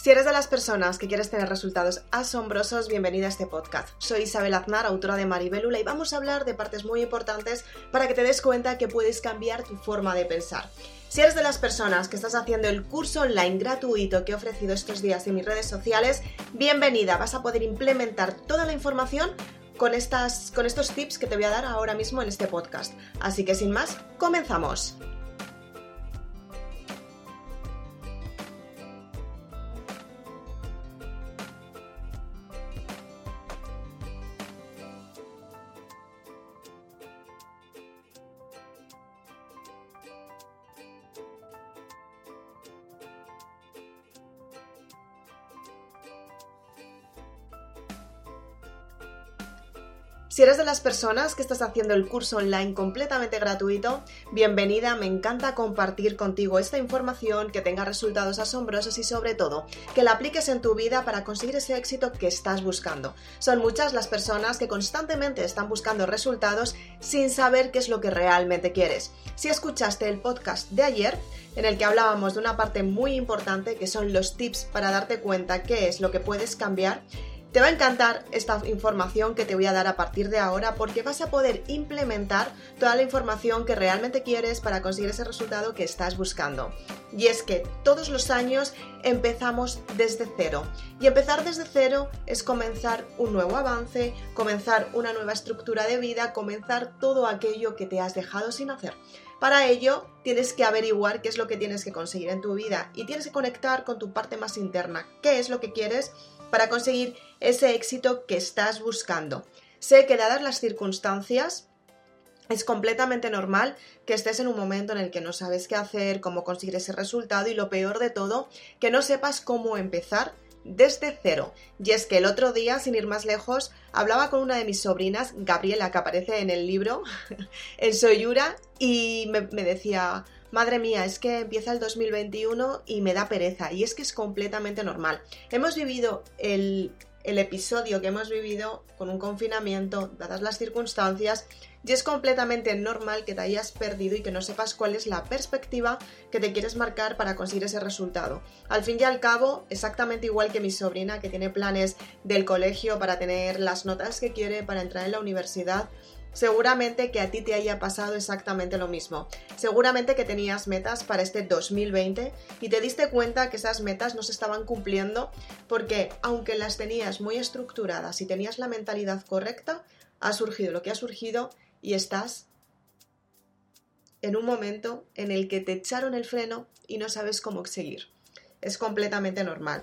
Si eres de las personas que quieres tener resultados asombrosos, bienvenida a este podcast. Soy Isabel Aznar, autora de Maribelula, y vamos a hablar de partes muy importantes para que te des cuenta que puedes cambiar tu forma de pensar. Si eres de las personas que estás haciendo el curso online gratuito que he ofrecido estos días en mis redes sociales, bienvenida. Vas a poder implementar toda la información con, estas, con estos tips que te voy a dar ahora mismo en este podcast. Así que sin más, comenzamos. Si eres de las personas que estás haciendo el curso online completamente gratuito, bienvenida, me encanta compartir contigo esta información, que tenga resultados asombrosos y sobre todo que la apliques en tu vida para conseguir ese éxito que estás buscando. Son muchas las personas que constantemente están buscando resultados sin saber qué es lo que realmente quieres. Si escuchaste el podcast de ayer, en el que hablábamos de una parte muy importante que son los tips para darte cuenta qué es lo que puedes cambiar, te va a encantar esta información que te voy a dar a partir de ahora porque vas a poder implementar toda la información que realmente quieres para conseguir ese resultado que estás buscando. Y es que todos los años empezamos desde cero. Y empezar desde cero es comenzar un nuevo avance, comenzar una nueva estructura de vida, comenzar todo aquello que te has dejado sin hacer. Para ello, tienes que averiguar qué es lo que tienes que conseguir en tu vida y tienes que conectar con tu parte más interna, qué es lo que quieres para conseguir ese éxito que estás buscando. Sé que dadas las circunstancias, es completamente normal que estés en un momento en el que no sabes qué hacer, cómo conseguir ese resultado y lo peor de todo, que no sepas cómo empezar desde cero. Y es que el otro día, sin ir más lejos, hablaba con una de mis sobrinas, Gabriela, que aparece en el libro, en Soyura, y me, me decía, madre mía, es que empieza el 2021 y me da pereza. Y es que es completamente normal. Hemos vivido el, el episodio que hemos vivido con un confinamiento, dadas las circunstancias, y es completamente normal que te hayas perdido y que no sepas cuál es la perspectiva que te quieres marcar para conseguir ese resultado. Al fin y al cabo, exactamente igual que mi sobrina que tiene planes del colegio para tener las notas que quiere para entrar en la universidad, Seguramente que a ti te haya pasado exactamente lo mismo. Seguramente que tenías metas para este 2020 y te diste cuenta que esas metas no se estaban cumpliendo porque aunque las tenías muy estructuradas y tenías la mentalidad correcta, ha surgido lo que ha surgido y estás en un momento en el que te echaron el freno y no sabes cómo seguir. Es completamente normal.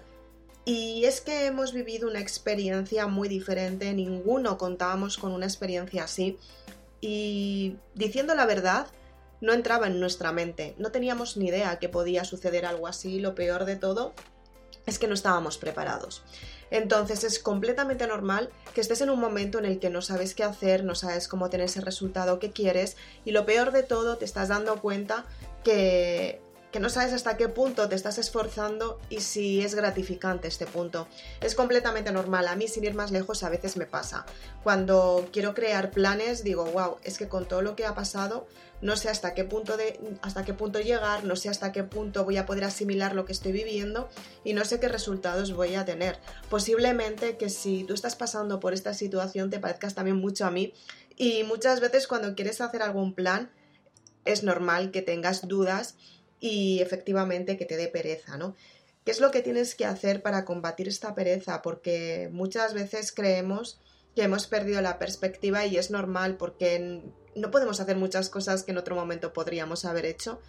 Y es que hemos vivido una experiencia muy diferente, ninguno contábamos con una experiencia así. Y diciendo la verdad, no entraba en nuestra mente, no teníamos ni idea que podía suceder algo así, lo peor de todo es que no estábamos preparados. Entonces es completamente normal que estés en un momento en el que no sabes qué hacer, no sabes cómo tener ese resultado que quieres y lo peor de todo te estás dando cuenta que que no sabes hasta qué punto te estás esforzando y si es gratificante este punto. Es completamente normal, a mí sin ir más lejos a veces me pasa. Cuando quiero crear planes digo, wow, es que con todo lo que ha pasado no sé hasta qué punto de hasta qué punto llegar, no sé hasta qué punto voy a poder asimilar lo que estoy viviendo y no sé qué resultados voy a tener. Posiblemente que si tú estás pasando por esta situación te parezcas también mucho a mí y muchas veces cuando quieres hacer algún plan es normal que tengas dudas y efectivamente que te dé pereza, ¿no? ¿Qué es lo que tienes que hacer para combatir esta pereza? Porque muchas veces creemos que hemos perdido la perspectiva y es normal porque no podemos hacer muchas cosas que en otro momento podríamos haber hecho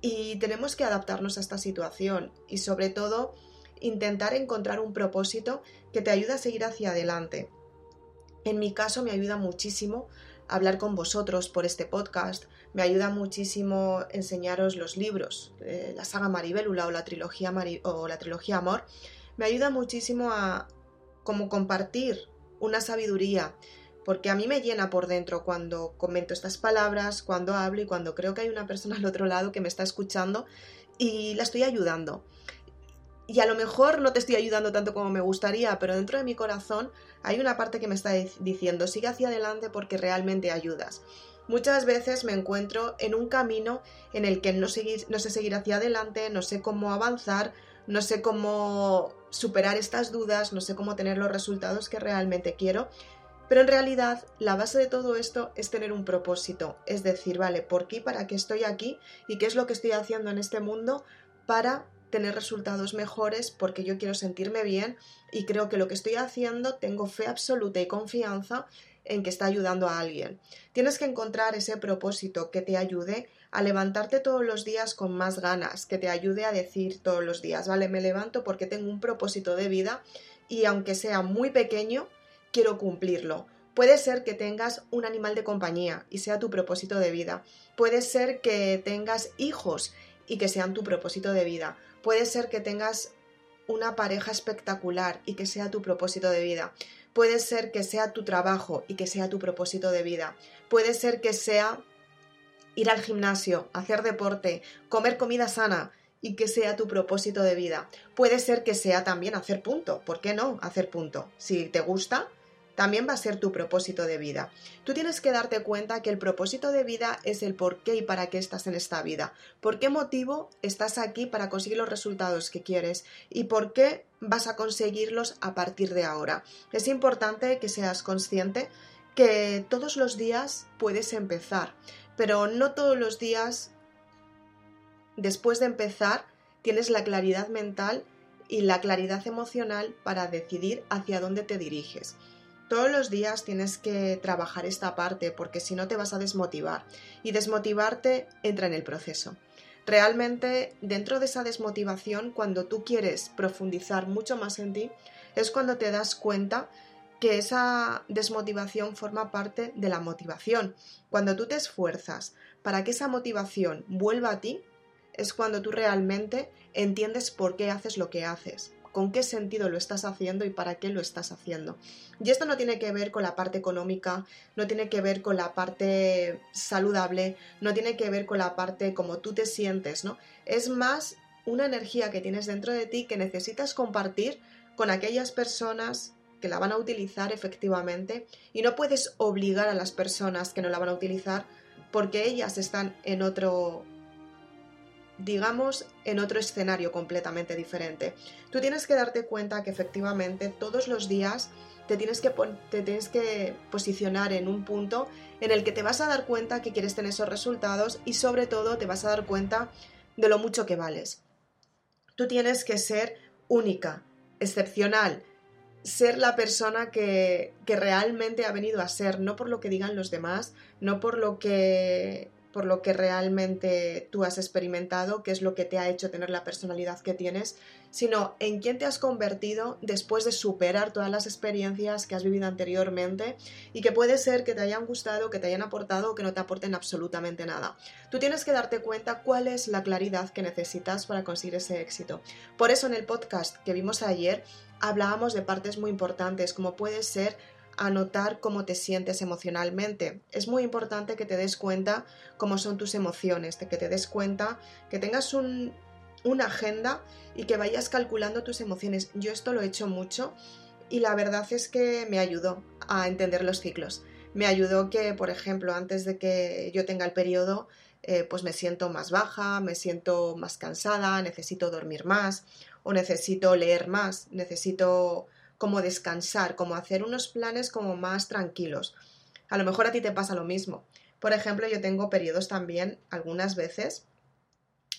y tenemos que adaptarnos a esta situación y sobre todo intentar encontrar un propósito que te ayude a seguir hacia adelante. En mi caso me ayuda muchísimo hablar con vosotros por este podcast, me ayuda muchísimo enseñaros los libros, eh, la saga Maribélula o la trilogía, o la trilogía Amor, me ayuda muchísimo a como compartir una sabiduría, porque a mí me llena por dentro cuando comento estas palabras, cuando hablo y cuando creo que hay una persona al otro lado que me está escuchando y la estoy ayudando. Y a lo mejor no te estoy ayudando tanto como me gustaría, pero dentro de mi corazón hay una parte que me está diciendo, sigue hacia adelante porque realmente ayudas. Muchas veces me encuentro en un camino en el que no, sé seguir hacia adelante, no sé cómo avanzar, no sé cómo superar estas dudas, no sé cómo tener los resultados que realmente quiero. Pero en realidad la base de todo esto es tener un propósito, es decir, vale, ¿por qué, para qué estoy aquí y qué es lo que estoy haciendo en este mundo para tener resultados mejores porque yo quiero sentirme bien y creo que lo que estoy haciendo tengo fe absoluta y confianza en que está ayudando a alguien. Tienes que encontrar ese propósito que te ayude a levantarte todos los días con más ganas, que te ayude a decir todos los días, vale, me levanto porque tengo un propósito de vida y aunque sea muy pequeño, quiero cumplirlo. Puede ser que tengas un animal de compañía y sea tu propósito de vida. Puede ser que tengas hijos y que sean tu propósito de vida. Puede ser que tengas una pareja espectacular y que sea tu propósito de vida. Puede ser que sea tu trabajo y que sea tu propósito de vida. Puede ser que sea ir al gimnasio, hacer deporte, comer comida sana y que sea tu propósito de vida. Puede ser que sea también hacer punto. ¿Por qué no hacer punto? Si te gusta, también va a ser tu propósito de vida. Tú tienes que darte cuenta que el propósito de vida es el por qué y para qué estás en esta vida. ¿Por qué motivo estás aquí para conseguir los resultados que quieres? ¿Y por qué vas a conseguirlos a partir de ahora? Es importante que seas consciente que todos los días puedes empezar, pero no todos los días, después de empezar, tienes la claridad mental y la claridad emocional para decidir hacia dónde te diriges. Todos los días tienes que trabajar esta parte porque si no te vas a desmotivar y desmotivarte entra en el proceso. Realmente dentro de esa desmotivación, cuando tú quieres profundizar mucho más en ti, es cuando te das cuenta que esa desmotivación forma parte de la motivación. Cuando tú te esfuerzas para que esa motivación vuelva a ti, es cuando tú realmente entiendes por qué haces lo que haces con qué sentido lo estás haciendo y para qué lo estás haciendo. Y esto no tiene que ver con la parte económica, no tiene que ver con la parte saludable, no tiene que ver con la parte como tú te sientes, ¿no? Es más una energía que tienes dentro de ti que necesitas compartir con aquellas personas que la van a utilizar efectivamente y no puedes obligar a las personas que no la van a utilizar porque ellas están en otro digamos, en otro escenario completamente diferente. Tú tienes que darte cuenta que efectivamente todos los días te tienes que, te tienes que posicionar en un punto en el que te vas a dar cuenta que quieres tener esos resultados y sobre todo te vas a dar cuenta de lo mucho que vales. Tú tienes que ser única, excepcional, ser la persona que, que realmente ha venido a ser, no por lo que digan los demás, no por lo que por lo que realmente tú has experimentado, qué es lo que te ha hecho tener la personalidad que tienes, sino en quién te has convertido después de superar todas las experiencias que has vivido anteriormente y que puede ser que te hayan gustado, que te hayan aportado o que no te aporten absolutamente nada. Tú tienes que darte cuenta cuál es la claridad que necesitas para conseguir ese éxito. Por eso en el podcast que vimos ayer hablábamos de partes muy importantes como puede ser a notar cómo te sientes emocionalmente. Es muy importante que te des cuenta cómo son tus emociones, de que te des cuenta, que tengas un, una agenda y que vayas calculando tus emociones. Yo esto lo he hecho mucho y la verdad es que me ayudó a entender los ciclos. Me ayudó que, por ejemplo, antes de que yo tenga el periodo, eh, pues me siento más baja, me siento más cansada, necesito dormir más o necesito leer más, necesito como descansar, como hacer unos planes como más tranquilos. A lo mejor a ti te pasa lo mismo. Por ejemplo, yo tengo periodos también, algunas veces,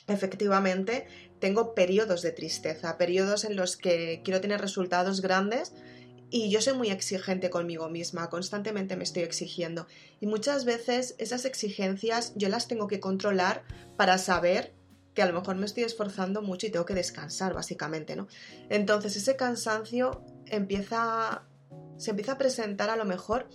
efectivamente, tengo periodos de tristeza, periodos en los que quiero tener resultados grandes y yo soy muy exigente conmigo misma, constantemente me estoy exigiendo. Y muchas veces esas exigencias yo las tengo que controlar para saber que a lo mejor me estoy esforzando mucho y tengo que descansar, básicamente, ¿no? Entonces ese cansancio empieza, se empieza a presentar a lo mejor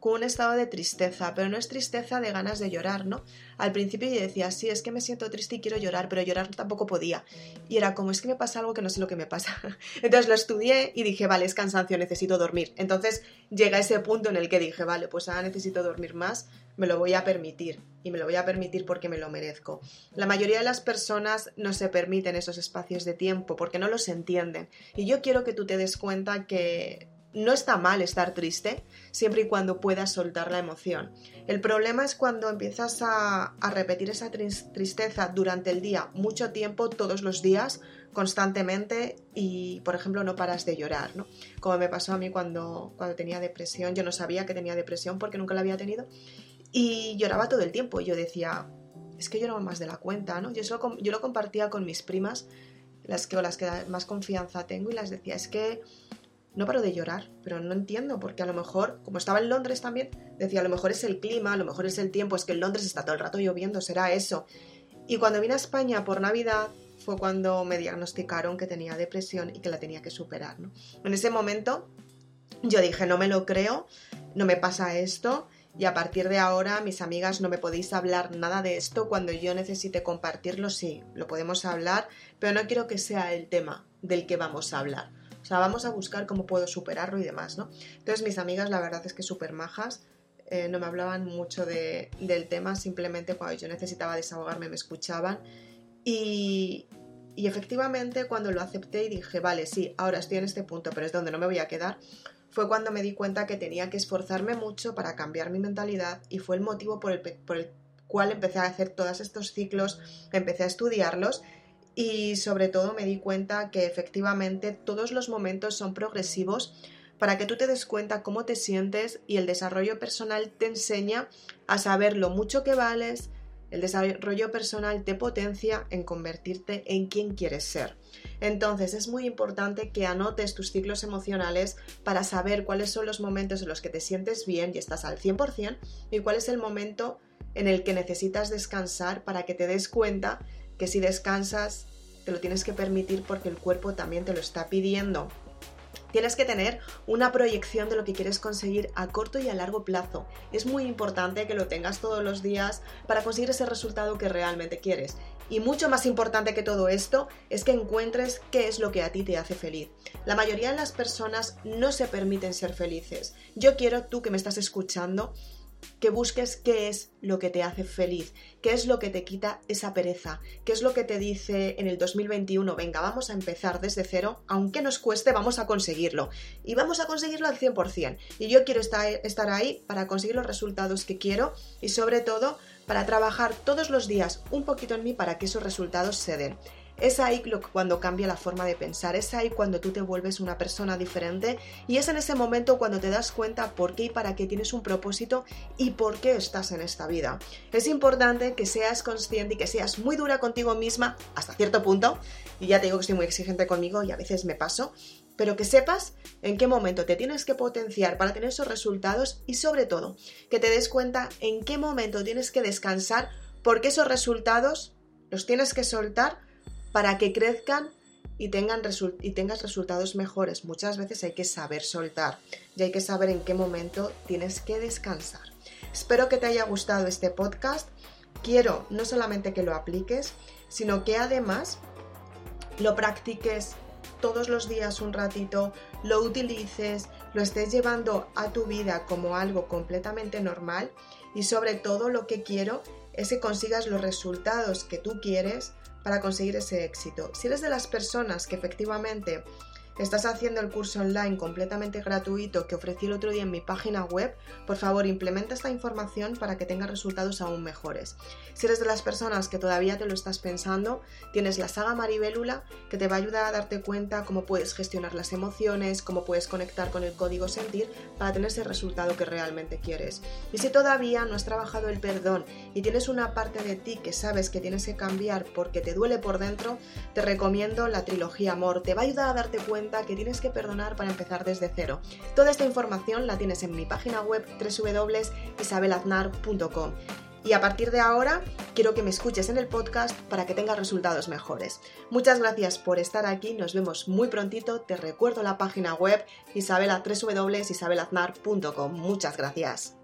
con un estado de tristeza, pero no es tristeza de ganas de llorar, ¿no? Al principio yo decía, sí, es que me siento triste y quiero llorar, pero llorar tampoco podía. Y era como, es que me pasa algo que no sé lo que me pasa. Entonces lo estudié y dije, vale, es cansancio, necesito dormir. Entonces llega ese punto en el que dije, vale, pues ahora necesito dormir más, me lo voy a permitir. Y me lo voy a permitir porque me lo merezco. La mayoría de las personas no se permiten esos espacios de tiempo porque no los entienden. Y yo quiero que tú te des cuenta que no está mal estar triste, siempre y cuando puedas soltar la emoción. El problema es cuando empiezas a, repetir esa tristeza durante el día, mucho tiempo, todos los días, constantemente y, por ejemplo, no paras de llorar, ¿no? Como me pasó a mí cuando, cuando tenía depresión. Yo no sabía que tenía depresión porque nunca la había tenido y lloraba todo el tiempo. Y yo decía, es que lloraba más de la cuenta, ¿no? Yo, yo lo compartía con mis primas, las que, o las que más confianza tengo, y las decía, es que no paro de llorar, pero no entiendo, porque a lo mejor, como estaba en Londres también, decía, a lo mejor es el clima, a lo mejor es el tiempo, es que en Londres está todo el rato lloviendo, será eso. Y cuando vine a España por Navidad fue cuando me diagnosticaron que tenía depresión y que la tenía que superar. ¿no? En ese momento yo dije, no me lo creo, no me pasa esto, y a partir de ahora, mis amigas, no me podéis hablar nada de esto. Cuando yo necesite compartirlo, sí, lo podemos hablar, pero no quiero que sea el tema del que vamos a hablar. Sea, vamos a buscar cómo puedo superarlo y demás, ¿no? Entonces mis amigas la verdad es que súper majas, eh, no me hablaban mucho de, del tema, simplemente cuando yo necesitaba desahogarme me escuchaban y, y efectivamente cuando lo acepté y dije, vale, sí, ahora estoy en este punto, pero es donde no me voy a quedar, fue cuando me di cuenta que tenía que esforzarme mucho para cambiar mi mentalidad y fue el motivo por el, por el cual empecé a hacer todos estos ciclos, empecé a estudiarlos y sobre todo me di cuenta que efectivamente todos los momentos son progresivos para que tú te des cuenta cómo te sientes y el desarrollo personal te enseña a saber lo mucho que vales, el desarrollo personal te potencia en convertirte en quien quieres ser. Entonces es muy importante que anotes tus ciclos emocionales para saber cuáles son los momentos en los que te sientes bien y estás al 100% y cuál es el momento en el que necesitas descansar para que te des cuenta que si descansas te lo tienes que permitir porque el cuerpo también te lo está pidiendo. Tienes que tener una proyección de lo que quieres conseguir a corto y a largo plazo. Es muy importante que lo tengas todos los días para conseguir ese resultado que realmente quieres. Y mucho más importante que todo esto es que encuentres qué es lo que a ti te hace feliz. La mayoría de las personas no se permiten ser felices. Yo quiero, tú que me estás escuchando, que busques qué es lo que te hace feliz, qué es lo que te quita esa pereza, qué es lo que te dice en el 2021, venga, vamos a empezar desde cero, aunque nos cueste, vamos a conseguirlo. Y vamos a conseguirlo al 100%. Y yo quiero estar ahí para conseguir los resultados que quiero y sobre todo para trabajar todos los días un poquito en mí para que esos resultados se den. Es ahí cuando cambia la forma de pensar, es ahí cuando tú te vuelves una persona diferente y es en ese momento cuando te das cuenta por qué y para qué tienes un propósito y por qué estás en esta vida. Es importante que seas consciente y que seas muy dura contigo misma hasta cierto punto, y ya te digo que estoy muy exigente conmigo y a veces me paso, pero que sepas en qué momento te tienes que potenciar para tener esos resultados y sobre todo que te des cuenta en qué momento tienes que descansar porque esos resultados los tienes que soltar para que crezcan y, tengan y tengas resultados mejores. Muchas veces hay que saber soltar y hay que saber en qué momento tienes que descansar. Espero que te haya gustado este podcast. Quiero no solamente que lo apliques, sino que además lo practiques todos los días un ratito, lo utilices, lo estés llevando a tu vida como algo completamente normal y sobre todo lo que quiero es que consigas los resultados que tú quieres para conseguir ese éxito. Si eres de las personas que efectivamente estás haciendo el curso online completamente gratuito que ofrecí el otro día en mi página web, por favor implementa esta información para que tengas resultados aún mejores. Si eres de las personas que todavía te lo estás pensando, tienes la saga Maribélula que te va a ayudar a darte cuenta cómo puedes gestionar las emociones, cómo puedes conectar con el código sentir para tener ese resultado que realmente quieres. Y si todavía no has trabajado el perdón y tienes una parte de ti que sabes que tienes que cambiar porque te duele por dentro, te recomiendo la trilogía Amor. Te va a ayudar a darte que tienes que perdonar para empezar desde cero. Toda esta información la tienes en mi página web www.isabelaznar.com. Y a partir de ahora quiero que me escuches en el podcast para que tengas resultados mejores. Muchas gracias por estar aquí, nos vemos muy prontito. Te recuerdo la página web isabela, www.isabelaznar.com. Muchas gracias.